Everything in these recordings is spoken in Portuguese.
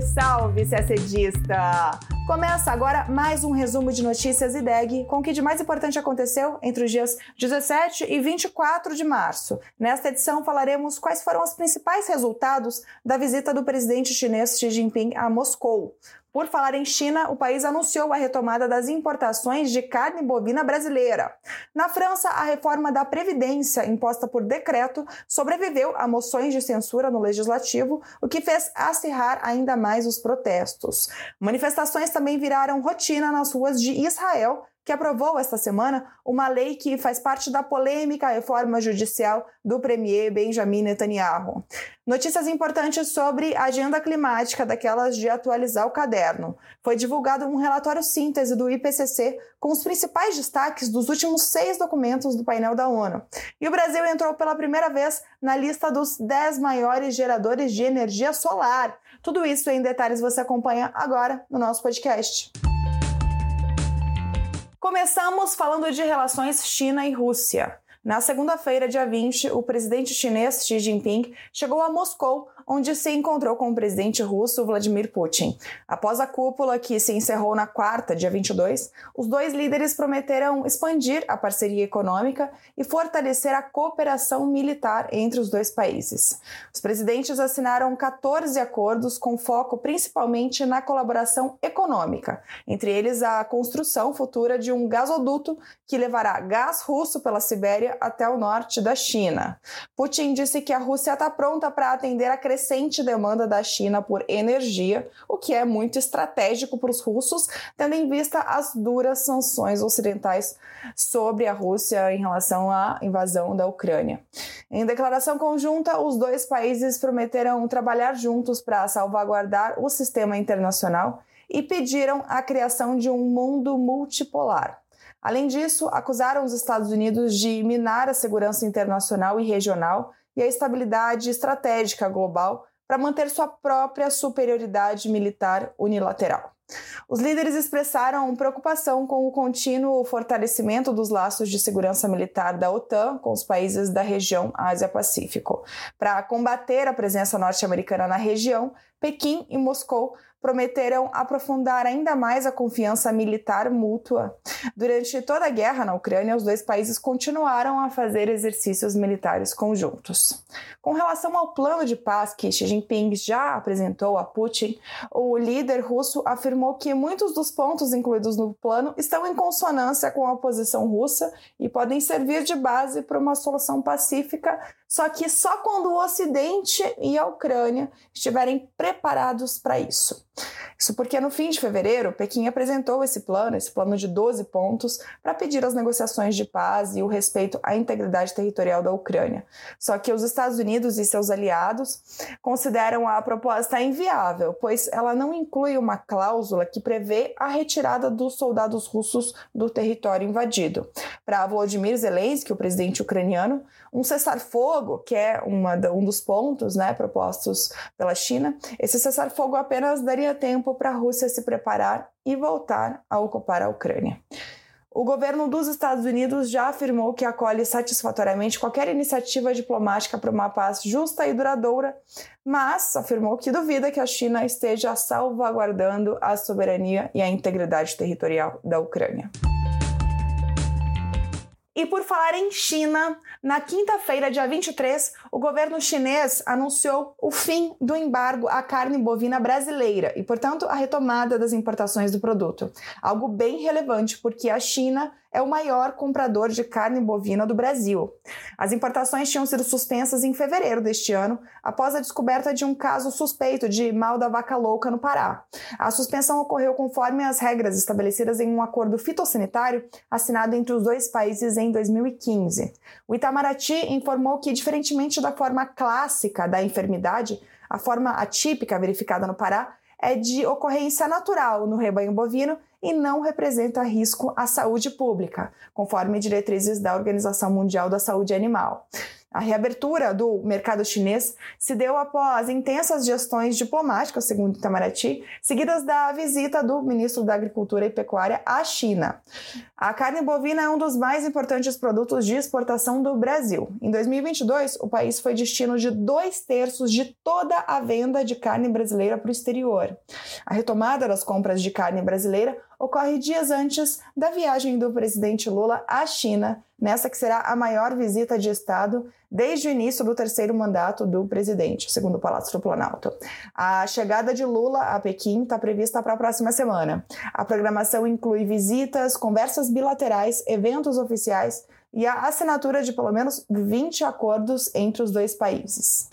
Salve, salve, CACDista! Começa agora mais um resumo de notícias IDEG com o que de mais importante aconteceu entre os dias 17 e 24 de março. Nesta edição falaremos quais foram os principais resultados da visita do presidente chinês Xi Jinping a Moscou. Por falar em China, o país anunciou a retomada das importações de carne bovina brasileira. Na França, a reforma da Previdência, imposta por decreto, sobreviveu a moções de censura no legislativo, o que fez acirrar ainda mais os protestos. Manifestações também viraram rotina nas ruas de Israel que aprovou esta semana uma lei que faz parte da polêmica reforma judicial do premier Benjamin Netanyahu. Notícias importantes sobre a agenda climática, daquelas de atualizar o caderno. Foi divulgado um relatório síntese do IPCC com os principais destaques dos últimos seis documentos do painel da ONU. E o Brasil entrou pela primeira vez na lista dos 10 maiores geradores de energia solar. Tudo isso em detalhes você acompanha agora no nosso podcast. Começamos falando de relações China e Rússia. Na segunda-feira, dia 20, o presidente chinês Xi Jinping chegou a Moscou onde se encontrou com o presidente russo Vladimir Putin. Após a cúpula, que se encerrou na quarta, dia 22, os dois líderes prometeram expandir a parceria econômica e fortalecer a cooperação militar entre os dois países. Os presidentes assinaram 14 acordos com foco principalmente na colaboração econômica, entre eles a construção futura de um gasoduto que levará gás russo pela Sibéria até o norte da China. Putin disse que a Rússia está pronta para atender a crescente demanda da China por energia, o que é muito estratégico para os russos, tendo em vista as duras sanções ocidentais sobre a Rússia em relação à invasão da Ucrânia. Em declaração conjunta, os dois países prometeram trabalhar juntos para salvaguardar o sistema internacional e pediram a criação de um mundo multipolar. Além disso, acusaram os Estados Unidos de minar a segurança internacional e regional e a estabilidade estratégica global para manter sua própria superioridade militar unilateral. Os líderes expressaram preocupação com o contínuo fortalecimento dos laços de segurança militar da OTAN com os países da região Ásia-Pacífico. Para combater a presença norte-americana na região, Pequim e Moscou prometeram aprofundar ainda mais a confiança militar mútua. Durante toda a guerra na Ucrânia, os dois países continuaram a fazer exercícios militares conjuntos. Com relação ao plano de paz que Xi Jinping já apresentou a Putin, o líder russo afirmou que muitos dos pontos incluídos no plano estão em consonância com a posição russa e podem servir de base para uma solução pacífica só que só quando o Ocidente e a Ucrânia estiverem preparados para isso. Isso porque no fim de fevereiro, Pequim apresentou esse plano, esse plano de 12 pontos, para pedir as negociações de paz e o respeito à integridade territorial da Ucrânia. Só que os Estados Unidos e seus aliados consideram a proposta inviável, pois ela não inclui uma cláusula que prevê a retirada dos soldados russos do território invadido. Para Volodymyr Zelensky, o presidente ucraniano, um cessar-fogo, que é uma, um dos pontos né, propostos pela China, esse cessar-fogo apenas daria tempo para a Rússia se preparar e voltar a ocupar a Ucrânia. O governo dos Estados Unidos já afirmou que acolhe satisfatoriamente qualquer iniciativa diplomática para uma paz justa e duradoura, mas afirmou que duvida que a China esteja salvaguardando a soberania e a integridade territorial da Ucrânia. E por falar em China, na quinta-feira, dia 23, o governo chinês anunciou o fim do embargo à carne bovina brasileira e, portanto, a retomada das importações do produto. Algo bem relevante, porque a China é o maior comprador de carne bovina do Brasil. As importações tinham sido suspensas em fevereiro deste ano, após a descoberta de um caso suspeito de mal da vaca louca no Pará. A suspensão ocorreu conforme as regras estabelecidas em um acordo fitossanitário assinado entre os dois países em 2015. O Itamaraty informou que, diferentemente da forma clássica da enfermidade, a forma atípica verificada no Pará é de ocorrência natural no rebanho bovino e não representa risco à saúde pública, conforme diretrizes da Organização Mundial da Saúde Animal. A reabertura do mercado chinês se deu após intensas gestões diplomáticas, segundo Itamaraty, seguidas da visita do ministro da Agricultura e Pecuária à China. A carne bovina é um dos mais importantes produtos de exportação do Brasil. Em 2022, o país foi destino de dois terços de toda a venda de carne brasileira para o exterior. A retomada das compras de carne brasileira ocorre dias antes da viagem do presidente Lula à China, nessa que será a maior visita de Estado desde o início do terceiro mandato do presidente, segundo o Palácio do Planalto. A chegada de Lula a Pequim está prevista para a próxima semana. A programação inclui visitas, conversas bilaterais, eventos oficiais e a assinatura de pelo menos 20 acordos entre os dois países.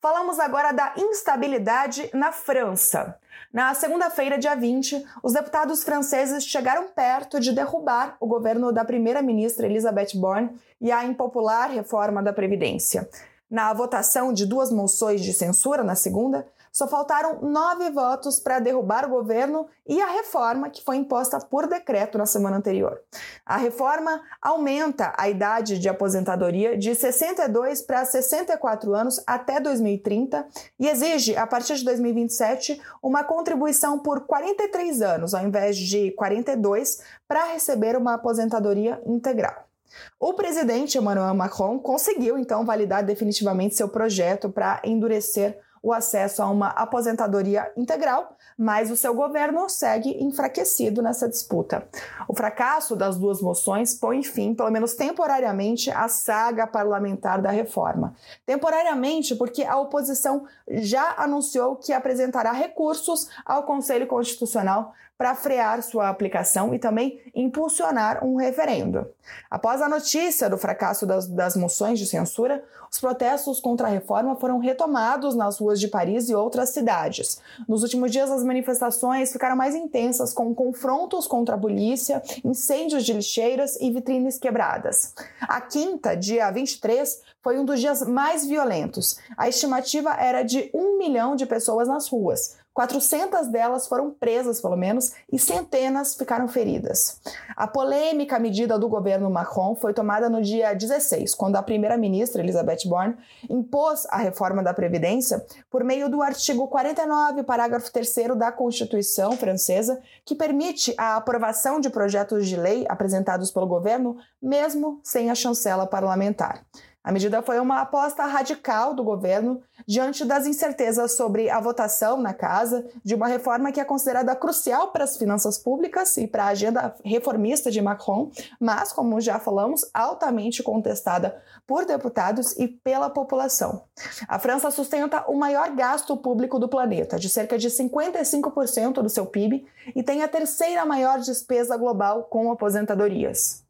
Falamos agora da instabilidade na França. Na segunda-feira, dia 20, os deputados franceses chegaram perto de derrubar o governo da primeira-ministra Elisabeth Borne e a impopular reforma da Previdência. Na votação de duas moções de censura na segunda, só faltaram nove votos para derrubar o governo e a reforma que foi imposta por decreto na semana anterior. A reforma aumenta a idade de aposentadoria de 62 para 64 anos até 2030 e exige, a partir de 2027, uma contribuição por 43 anos, ao invés de 42, para receber uma aposentadoria integral. O presidente Emmanuel Macron conseguiu então validar definitivamente seu projeto para endurecer o acesso a uma aposentadoria integral, mas o seu governo segue enfraquecido nessa disputa. O fracasso das duas moções põe fim, pelo menos temporariamente, à saga parlamentar da reforma. Temporariamente, porque a oposição já anunciou que apresentará recursos ao Conselho Constitucional para frear sua aplicação e também impulsionar um referendo. Após a notícia do fracasso das, das, moções de censura, os protestos contra a reforma foram retomados nas ruas de Paris e outras cidades. Nos últimos dias, as manifestações ficaram mais intensas, com confrontos contra a polícia, incêndios de lixeiras e vitrines quebradas. A quinta, dia 23, foi um dos dias mais violentos. A estimativa era de um milhão de pessoas nas ruas. 400 delas foram presas, pelo menos, e centenas ficaram feridas. A polêmica medida do governo Macron foi tomada no dia 16, quando a primeira-ministra Elizabeth Borne impôs a reforma da Previdência por meio do artigo 49, parágrafo 3 da Constituição francesa, que permite a aprovação de projetos de lei apresentados pelo governo, mesmo sem a chancela parlamentar. A medida foi uma aposta radical do governo diante das incertezas sobre a votação na casa de uma reforma que é considerada crucial para as finanças públicas e para a agenda reformista de Macron, mas, como já falamos, altamente contestada por deputados e pela população. A França sustenta o maior gasto público do planeta, de cerca de 55% do seu PIB, e tem a terceira maior despesa global com aposentadorias.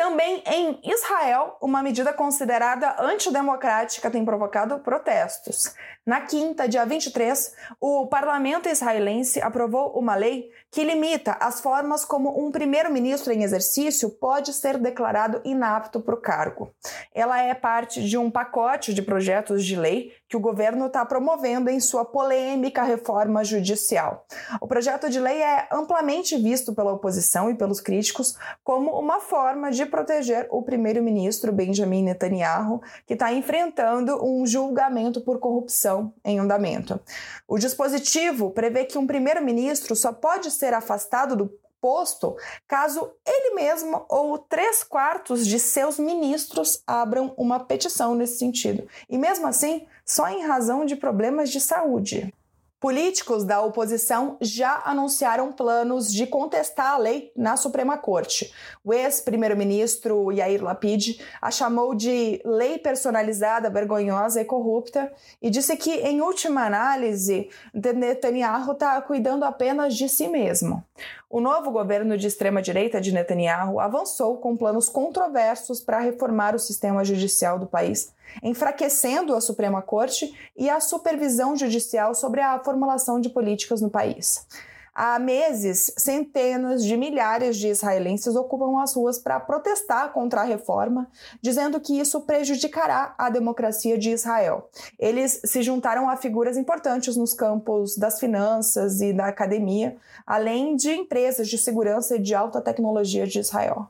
Também em Israel, uma medida considerada antidemocrática tem provocado protestos. Na quinta, dia 23, o parlamento israelense aprovou uma lei que limita as formas como um primeiro-ministro em exercício pode ser declarado inapto para o cargo. Ela é parte de um pacote de projetos de lei que o governo está promovendo em sua polêmica reforma judicial. O projeto de lei é amplamente visto pela oposição e pelos críticos como uma forma de proteger o primeiro-ministro Benjamin Netanyahu, que está enfrentando um julgamento por corrupção em andamento. O dispositivo prevê que um primeiro-ministro só pode ser afastado do posto caso ele mesmo ou três quartos de seus ministros abram uma petição nesse sentido. E mesmo assim, só em razão de problemas de saúde. Políticos da oposição já anunciaram planos de contestar a lei na Suprema Corte. O ex-primeiro-ministro Yair Lapid a chamou de lei personalizada, vergonhosa e corrupta e disse que, em última análise, Netanyahu está cuidando apenas de si mesmo. O novo governo de extrema-direita de Netanyahu avançou com planos controversos para reformar o sistema judicial do país enfraquecendo a Suprema Corte e a supervisão judicial sobre a formulação de políticas no país. Há meses, centenas de milhares de israelenses ocupam as ruas para protestar contra a reforma, dizendo que isso prejudicará a democracia de Israel. Eles se juntaram a figuras importantes nos campos das finanças e da academia, além de empresas de segurança e de alta tecnologia de Israel.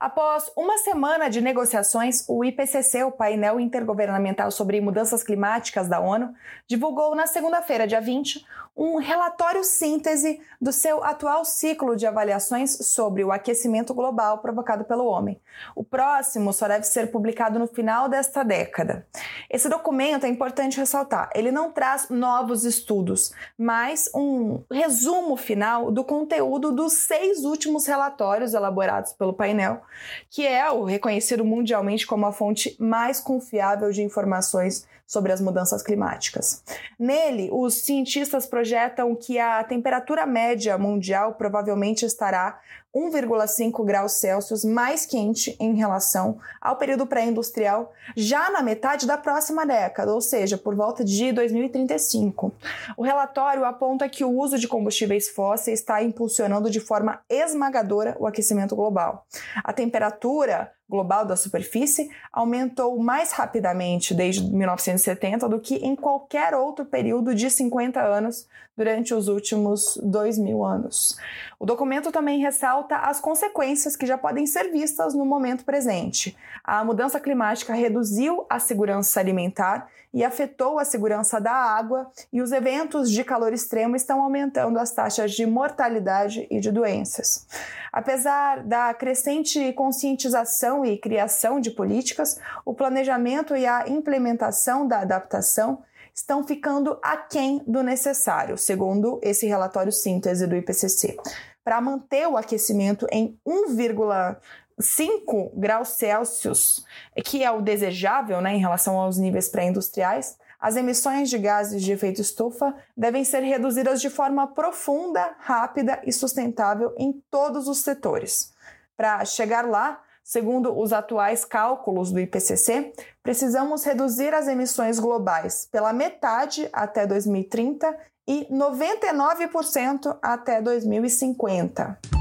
Após uma semana de negociações, o IPCC, o painel intergovernamental sobre mudanças climáticas da ONU, divulgou na segunda-feira, dia 20, um relatório síntese do seu atual ciclo de avaliações sobre o aquecimento global provocado pelo homem. O próximo só deve ser publicado no final desta década. Esse documento é importante ressaltar, ele não traz novos estudos, mas um resumo final do conteúdo dos seis últimos relatórios elaborados pelo painel, que é o reconhecido mundialmente como a fonte mais confiável de informações sobre as mudanças climáticas. Nele, os cientistas projetam que a temperatura média mundial provavelmente estará 1,5 graus Celsius mais quente em relação ao período pré-industrial já na metade da próxima década, ou seja, por volta de 2035. O relatório aponta que o uso de combustíveis fósseis está impulsionando de forma esmagadora o aquecimento global. A temperatura global da superfície aumentou mais rapidamente desde 1970 do que em qualquer outro período de 50 anos durante os últimos dois mil anos. O documento também ressalta as consequências que já podem ser vistas no momento presente. A mudança climática reduziu a segurança alimentar e afetou a segurança da água, e os eventos de calor extremo estão aumentando as taxas de mortalidade e de doenças. Apesar da crescente conscientização e criação de políticas, o planejamento e a implementação da adaptação estão ficando aquém do necessário, segundo esse relatório síntese do IPCC. Para manter o aquecimento em 1,5 graus Celsius, que é o desejável né, em relação aos níveis pré-industriais, as emissões de gases de efeito estufa devem ser reduzidas de forma profunda, rápida e sustentável em todos os setores. Para chegar lá, Segundo os atuais cálculos do IPCC, precisamos reduzir as emissões globais pela metade até 2030 e 99% até 2050.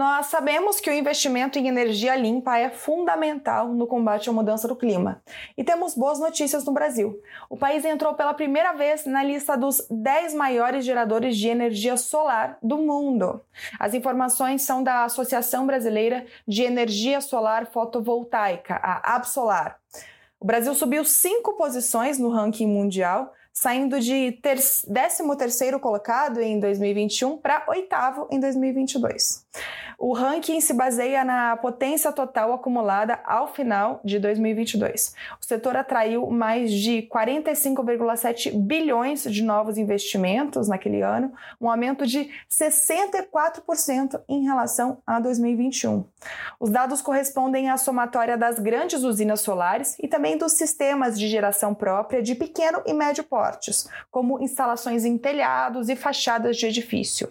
Nós sabemos que o investimento em energia limpa é fundamental no combate à mudança do clima. E temos boas notícias no Brasil. O país entrou pela primeira vez na lista dos 10 maiores geradores de energia solar do mundo. As informações são da Associação Brasileira de Energia Solar Fotovoltaica, a Absolar. O Brasil subiu cinco posições no ranking mundial, saindo de 13º colocado em 2021 para oitavo em 2022. O ranking se baseia na potência total acumulada ao final de 2022. O setor atraiu mais de 45,7 bilhões de novos investimentos naquele ano, um aumento de 64% em relação a 2021. Os dados correspondem à somatória das grandes usinas solares e também dos sistemas de geração própria de pequeno e médio portes, como instalações em telhados e fachadas de edifício.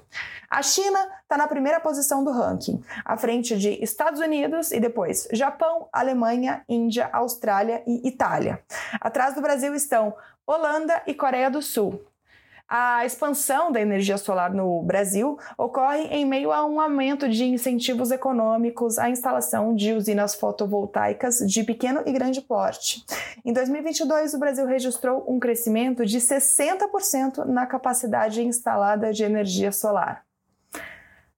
A China está na primeira posição do ranking, à frente de Estados Unidos e depois Japão, Alemanha, Índia, Austrália e Itália. Atrás do Brasil estão Holanda e Coreia do Sul. A expansão da energia solar no Brasil ocorre em meio a um aumento de incentivos econômicos à instalação de usinas fotovoltaicas de pequeno e grande porte. Em 2022, o Brasil registrou um crescimento de 60% na capacidade instalada de energia solar.